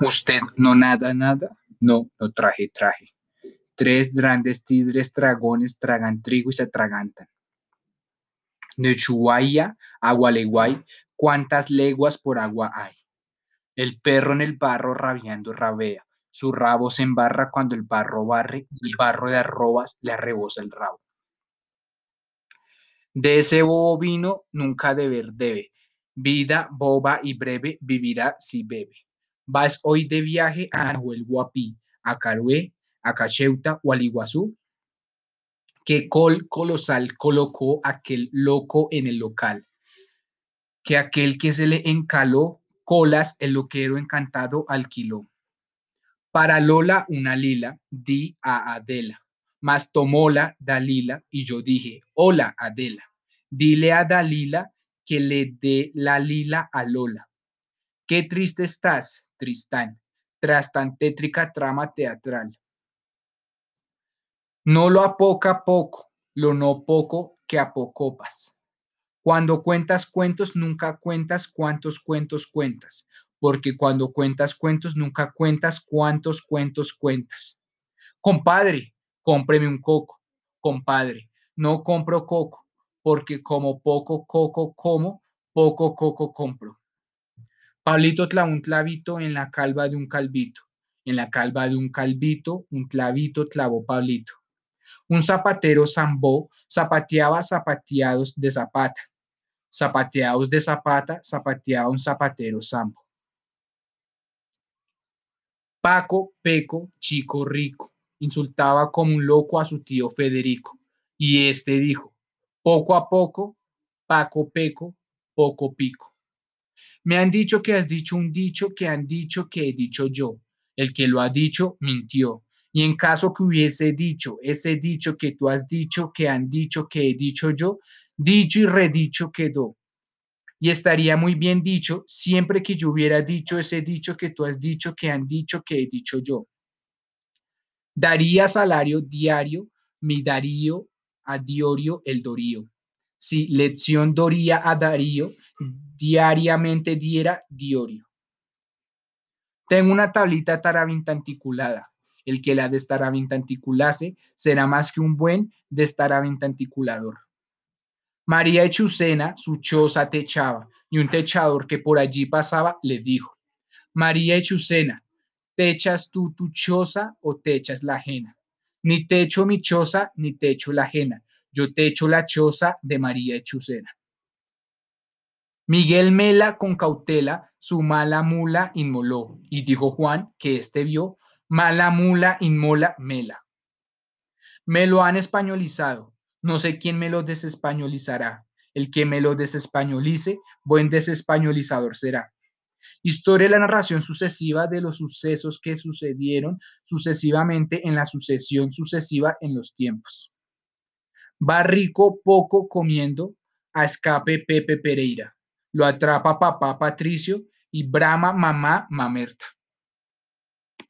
Usted no nada, nada. No, no traje, traje. Tres grandes tigres dragones tragan trigo y se atragantan. De Chuhuaya a ¿cuántas leguas por agua hay? El perro en el barro rabiando rabea. Su rabo se embarra cuando el barro barre y el barro de arrobas le arrebosa el rabo. De ese bobo vino nunca deber debe. Vida boba y breve vivirá si bebe. Vas hoy de viaje a Nahuel Guapi, a Carué, a Cacheuta o al Iguazú. ¿Qué col colosal colocó aquel loco en el local? Que aquel que se le encaló colas el loquero encantado alquiló. Para Lola una lila, di a Adela, mas tomóla Dalila y yo dije, hola Adela, dile a Dalila que le dé la lila a Lola. Qué triste estás, Tristán, tras tan tétrica trama teatral. No lo a poco lo no poco que a pocopas. Cuando cuentas cuentos, nunca cuentas cuántos cuentos cuentas, porque cuando cuentas cuentos, nunca cuentas cuántos cuentos cuentas. Compadre, cómpreme un coco. Compadre, no compro coco, porque como poco coco como, poco coco compro. Pablito clavó un clavito en la calva de un calvito. En la calva de un calvito, un clavito clavó Pablito. Un zapatero zambó, zapateaba zapateados de zapata. Zapateados de zapata, zapateaba un zapatero zambo. Paco, Peco, chico rico, insultaba como un loco a su tío Federico. Y este dijo, poco a poco, Paco, Peco, poco pico. Me han dicho que has dicho un dicho que han dicho que he dicho yo. El que lo ha dicho mintió. Y en caso que hubiese dicho ese dicho que tú has dicho, que han dicho que he dicho yo, dicho y redicho quedó. Y estaría muy bien dicho siempre que yo hubiera dicho ese dicho que tú has dicho, que han dicho, que he dicho yo. Daría salario diario, mi Darío a Diorio el Dorío. Si lección doría a Darío, diariamente diera Diorio. Tengo una tablita tarabintanticulada. El que la destarabintanticulase será más que un buen destarabintanticulador. María Echucena su choza techaba, y un techador que por allí pasaba le dijo, María Echucena, ¿techas tú tu choza o techas la ajena? Ni techo mi choza, ni techo la ajena. Yo techo la choza de María Echucena. Miguel Mela con cautela su mala mula inmoló, y dijo Juan que éste vio, mala mula inmola Mela. Me lo han españolizado, no sé quién me lo desespañolizará. El que me lo desespañolice, buen desespañolizador será. Historia de la narración sucesiva de los sucesos que sucedieron sucesivamente en la sucesión sucesiva en los tiempos. Va rico poco comiendo, a escape Pepe Pereira. Lo atrapa papá Patricio y brama mamá Mamerta.